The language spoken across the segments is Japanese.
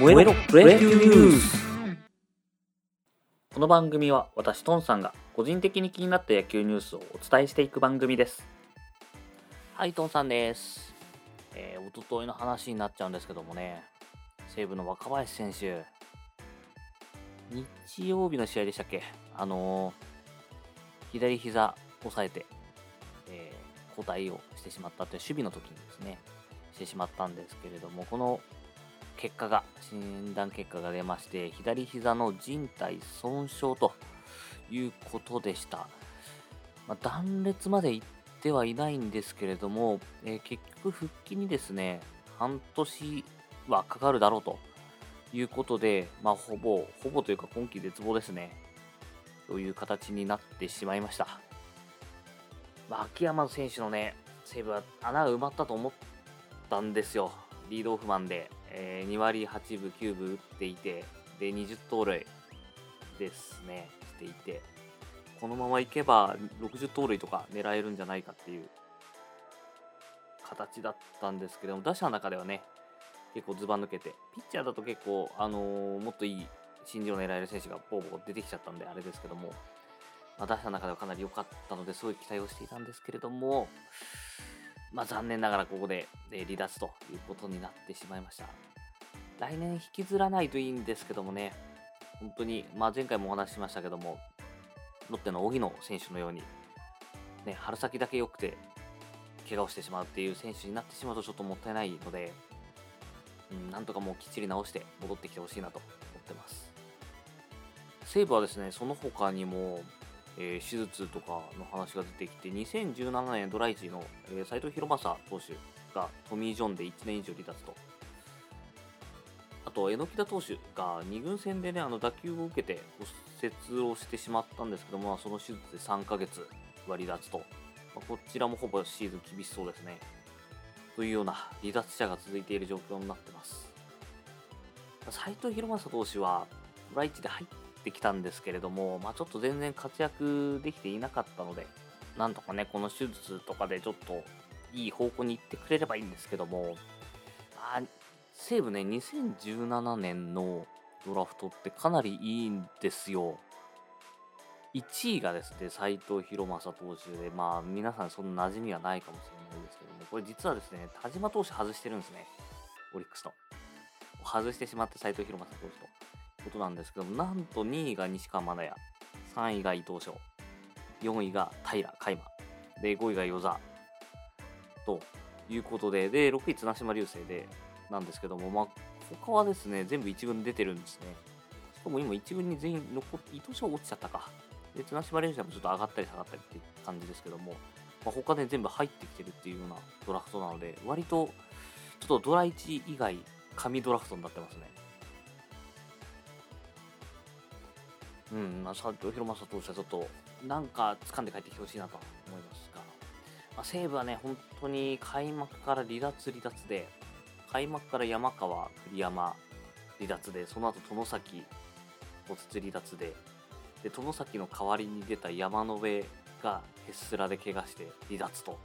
燃えろプロ野球ニュースこの番組は私トンさんが個人的に気になった野球ニュースをお伝えしていく番組です。はいトンさんです。えー、おとといの話になっちゃうんですけどもね。西武の若林選手。日曜日の試合でしたっけ？あのー、左膝押さえて、えー、交代をしてしまったという守備の時にですねしてしまったんですけれどもこの結果が、診断結果が出まして、左膝の靭帯損傷ということでした。まあ、断裂までいってはいないんですけれども、えー、結局復帰にですね、半年はかかるだろうということで、まあ、ほぼ、ほぼというか今季絶望ですね。という形になってしまいました。まあ、秋山選手のね、西武は穴が埋まったと思ったんですよ。リードオフマンで。えー、2割8分9分打っていて、で、20盗塁ですね、していて、このままいけば60盗塁とか狙えるんじゃないかっていう形だったんですけども、打者の中ではね、結構ずば抜けて、ピッチャーだと結構、あのー、もっといい新人を狙える選手がボーボー出てきちゃったんで、あれですけども、まあ、打者の中ではかなり良かったので、すごい期待をしていたんですけれども、まあ、残念ながらここで、え離脱ということになってしまいました。来年引きずらないといいんですけどもね、本当に、まあ、前回もお話ししましたけども、ロッテの荻野選手のように、ね、春先だけ良くて、怪我をしてしまうっていう選手になってしまうとちょっともったいないので、うん、なんとかもうきっちり直して戻ってきてほしいなと思ってます。西武はですね、その他にも、えー、手術とかの話が出てきて、2017年ドライチの、えー、藤博正投手がトミー・ジョンで1年以上離脱と。あと、榎田投手が2軍戦でね、あの打球を受けて骨折をしてしまったんですけども、その手術で3ヶ月は離脱と。まあ、こちらもほぼシーズン厳しそうですね。というような離脱者が続いている状況になってます。斉藤博正投手は、ドライチで入っってきたんですけれども、まあ、ちょっと全然活躍できていなかったので、なんとかね、この手術とかでちょっといい方向に行ってくれればいいんですけども、あ西武ね、2017年のドラフトってかなりいいんですよ。1位がですね、斎藤博正投手で、まあ皆さんそんな馴染みはないかもしれないですけども、これ実はですね、田島投手外してるんですね。オリックスと。外してしまって斎藤博正投手と。ことなんですけど、なんと2位が西川真也、3位が伊藤翔、4位が平海馬、で、5位が与座ということで、で、6位綱島流星で、なんですけども、まあ、他はですね、全部1軍出てるんですね。しかも今1軍に全員残って、伊藤翔落ちちゃったか。で、綱島流星もちょっと上がったり下がったりって感じですけども、まあ、他で全部入ってきてるっていうようなドラフトなので、割と、ちょっとドラ1以外、神ドラフトになってますね。うん、まあ、佐藤弘正投手はちょっと、なんか掴んで帰ってきてほしいなと思いますが、まあ、西武はね、本当に開幕から離脱離脱で、開幕から山川、栗山離脱で、その後外崎骨折離脱で、で、外崎の代わりに出た山野辺がヘスラで怪我して離脱と。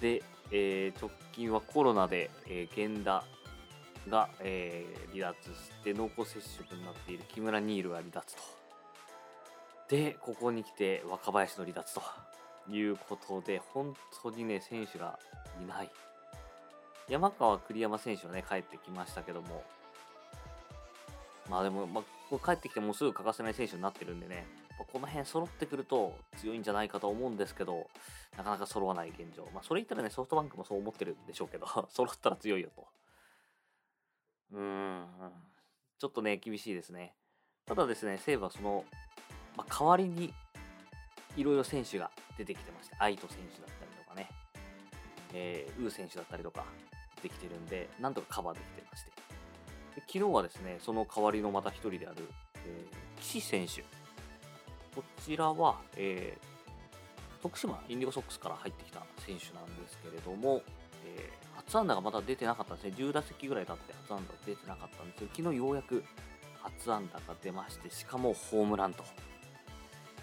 で、えー、直近はコロナで、えー、源田が、えー、離脱して濃厚接触になっている木村ニールが離脱と。で、ここに来て若林の離脱ということで、本当にね、選手がいない。山川栗山選手はね、帰ってきましたけども、まあでも、まあ、帰ってきてもうすぐ欠かせない選手になってるんでね、この辺揃ってくると強いんじゃないかと思うんですけど、なかなか揃わない現状。まあ、それ言ったらね、ソフトバンクもそう思ってるんでしょうけど、揃ったら強いよとうん、ちょっとね、厳しいですね。ただですね、西武はその、まあ、代わりにいろいろ選手が出てきてまして、愛斗選手だったりとかね、えー、ウー選手だったりとかできてるんで、なんとかカバーできてまして。で昨日はですね、その代わりのまた一人である、えー、岸選手。こちらは、えー、徳島インディゴソックスから入ってきた選手なんですけれども、えー、初安打がまだ出てなかったんですね。10打席ぐらい経って初安打出てなかったんですけど、昨日ようやく初安打が出まして、しかもホームランと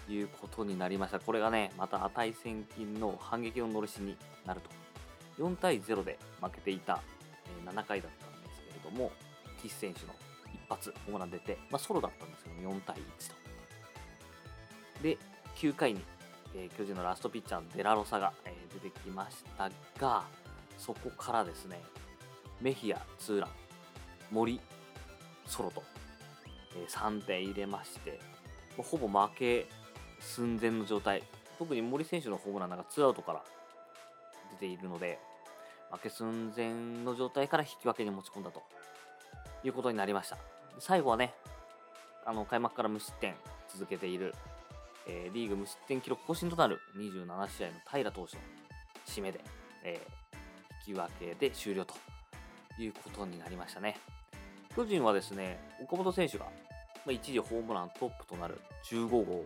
いうことになりました。これがね、また値千金の反撃ののろしになると。4対0で負けていた、え7回だったんですけれども、岸選手の一発ホームラン出て、まあ、ソロだったんですけど4対1と。で、9回に、えー、巨人のラストピッチャーのデラロサが、えー、出てきましたが、そこからですね、メヒア、ツーラン、森、ソロと、えー、3点入れまして、ほぼ負け寸前の状態。特に森選手のホームランなんかツーアウトから出ているので、負け寸前の状態から引き分けに持ち込んだということになりました。最後はね、あの開幕から無失点続けている、えー、リーグ無失点記録更新となる27試合の平投手の締めで、えー、引き分けで終了ということになりましたね。巨人はですね、岡本選手が、一時ホームラントップとなる15号を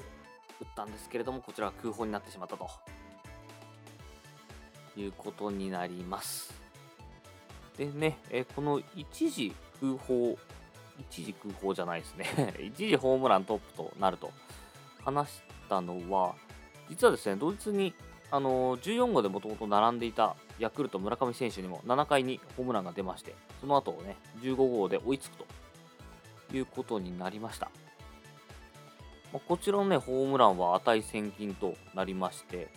打ったんですけれども、こちらは空砲になってしまったということになります。でね、えこの一時空砲、一時空砲じゃないですね 一時ホームラントップとなると話したのは、実はですね、同日にあの14号でもともと並んでいたヤクルト村上選手にも7回にホームランが出まして、その後をね、15号で追いつくということになりました。まあこちらのね、ホームランは値千金となりまして、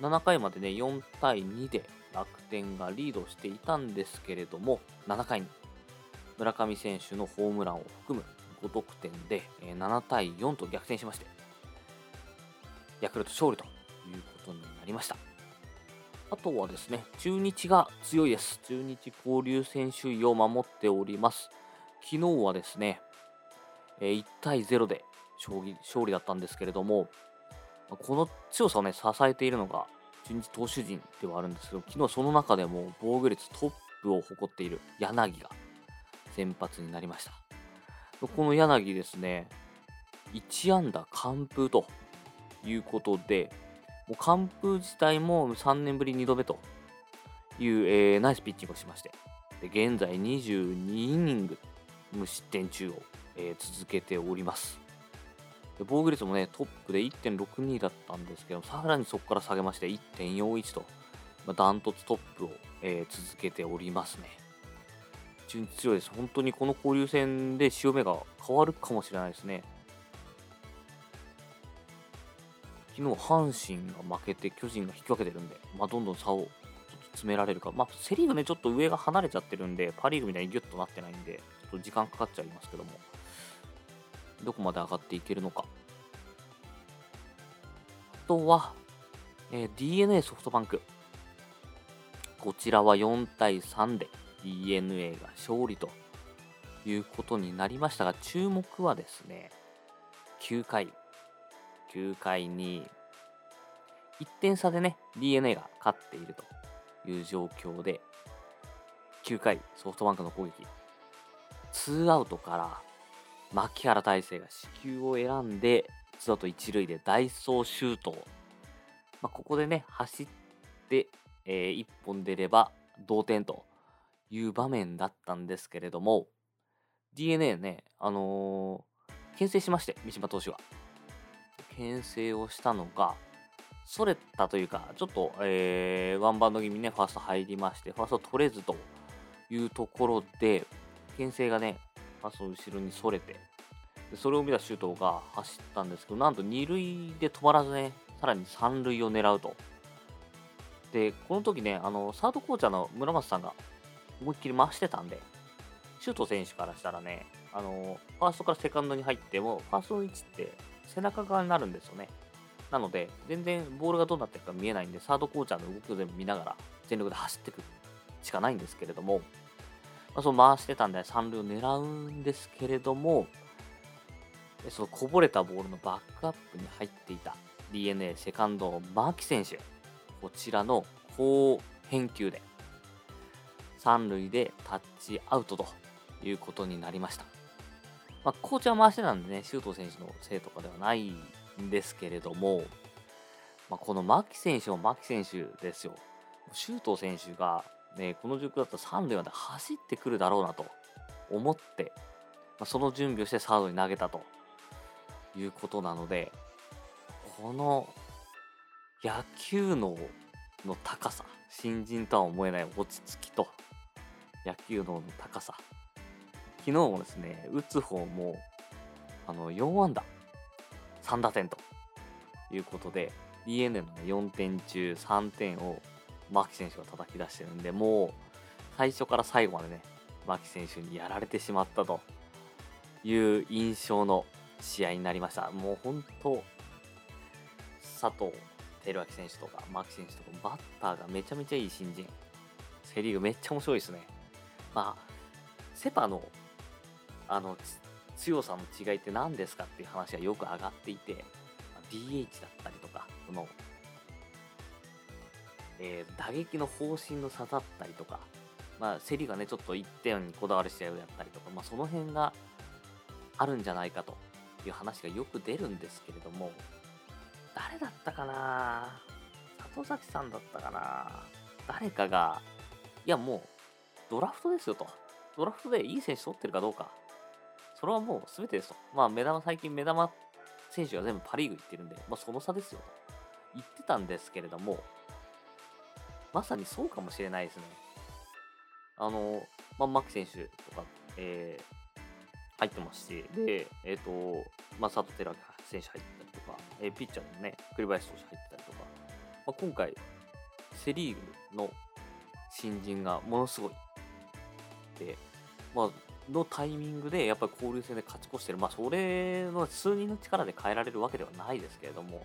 7回までね、4対2で楽天がリードしていたんですけれども、7回に村上選手のホームランを含む5得点で7対4と逆転しまして、ヤクルト勝利ということになりました。あとはですね、中日が強いです。中日交流戦首位を守っております。昨日はですね、1対0で勝利勝利だったんですけれども、この強さをね、支えているのが中日投手陣ではあるんですけど、昨日その中でも防御率トップを誇っている柳が先発になりました。この柳ですね、1安打完封ということで、もう完封自体も3年ぶり2度目という、えー、ナイスピッチングをしまして、で現在22イニング無失点中を、えー、続けております。で防御率もね、トップで1.62だったんですけど、さらにそこから下げまして1.41と、まあ、ダントツトップを、えー、続けておりますね。非常に強いです。本当にこの交流戦で潮目が変わるかもしれないですね。昨日、阪神が負けて巨人が引き分けてるんで、まあ、どんどん差を詰められるか、まあ、セ・リーグね、ちょっと上が離れちゃってるんで、パ・リーグみたいにギュッとなってないんで、ちょっと時間かかっちゃいますけども、どこまで上がっていけるのか。あとは、えー、DNA ソフトバンク。こちらは4対3で DNA が勝利ということになりましたが、注目はですね、9回、9回に1点差でね、DNA が勝っているという状況で、9回、ソフトバンクの攻撃、ツーアウトから牧原大成が死球を選んで、ツーアウト1塁でダイソーシュートまあ、ここでね、走って、えー、1本出れば同点という場面だったんですけれども、DNA ね、あのー、牽制しまして、三島投手は。牽制をしたのが、それたというか、ちょっと、えー、ワンバウンド気味にね、ファースト入りまして、ファースト取れずというところで、牽制がね、ファースト後ろにそれて、それを見た周東が走ったんですけど、なんと2塁で止まらずね、さらに3塁を狙うと。で、この時ね、あの、サードコーチャーの村松さんが思いっきり回してたんで、周東選手からしたらね、あの、ファーストからセカンドに入っても、ファーストの位置って背中側になるんですよね。なので、全然ボールがどうなってるか見えないんで、サードコーチャーの動きを全部見ながら、全力で走っていくしかないんですけれども、まあ、そう回してたんで、三塁を狙うんですけれども、そのこぼれたボールのバックアップに入っていた DNA セカンド牧選手、こちらの好返球で、三塁でタッチアウトということになりました。まあ、コーチは回してたんでね、周東選手のせいとかではないんですけれども、まあ、この牧選手も牧選手ですよ。周東選手が、ね、この状況だったら三塁まで走ってくるだろうなと思って、まあ、その準備をしてサードに投げたということなので、この野球脳の高さ、新人とは思えない落ち着きと、野球脳の高さ昨日もですね、打つ方も、あの、4安打、3打点ということで、DNA の、ね、4点中3点を牧選手が叩き出してるんで、もう、最初から最後までね、牧選手にやられてしまったという印象の試合になりました。もう本当、佐藤輝明選手とか牧選手とかバッターがめちゃめちゃいい新人。セ・リーグめっちゃ面白いですね。まあ、セ・パのあの強さの違いって何ですかっていう話がよく上がっていて、DH だったりとか、その、えー、打撃の方針の差だったりとか、まあ、競りがね、ちょっと1点にこだわる試合をやったりとか、まあ、その辺があるんじゃないかという話がよく出るんですけれども、誰だったかな？里崎さんだったかな？誰かが、いやもう、ドラフトですよと。ドラフトでいい選手取ってるかどうか。それはもう全てですと。まあ、目玉、最近目玉選手が全部パ・リーグ行ってるんで、まあ、その差ですよと言ってたんですけれども、まさにそうかもしれないですね。あの、まあ、牧選手とか、えー、入ってますし、で、えっ、ー、と、まあ、佐藤輝明選手入ったりとか、えー、ピッチャーのね、栗林投手入ってたりとか、まあ、今回、セ・リーグの新人がものすごい。で、まあ、のタイミングでやっぱり交流戦で勝ち越してる、まあ、それの数人の力で変えられるわけではないですけれども、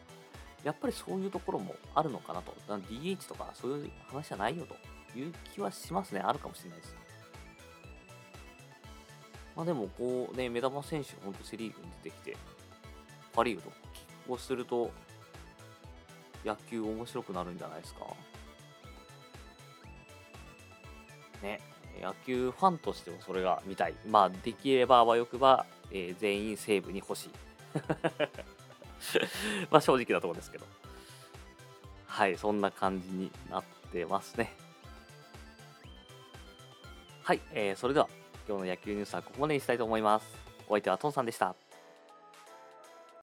やっぱりそういうところもあるのかなと、DH とかそういう話じゃないよという気はしますね、あるかもしれないです。まあでも、こうね、目玉選手、本当セ・リーグに出てきて、パ・リーグと拮抗すると、野球面白くなるんじゃないですか。ね。野球ファンとしてもそれが見たい。まあ、できればあわよくば、えー、全員西武に欲しい。まあ、正直なところですけど。はい、そんな感じになってますね。はい、えー、それでは今日の野球ニュースはここまでにしたいと思います。お相手はトンさんでした。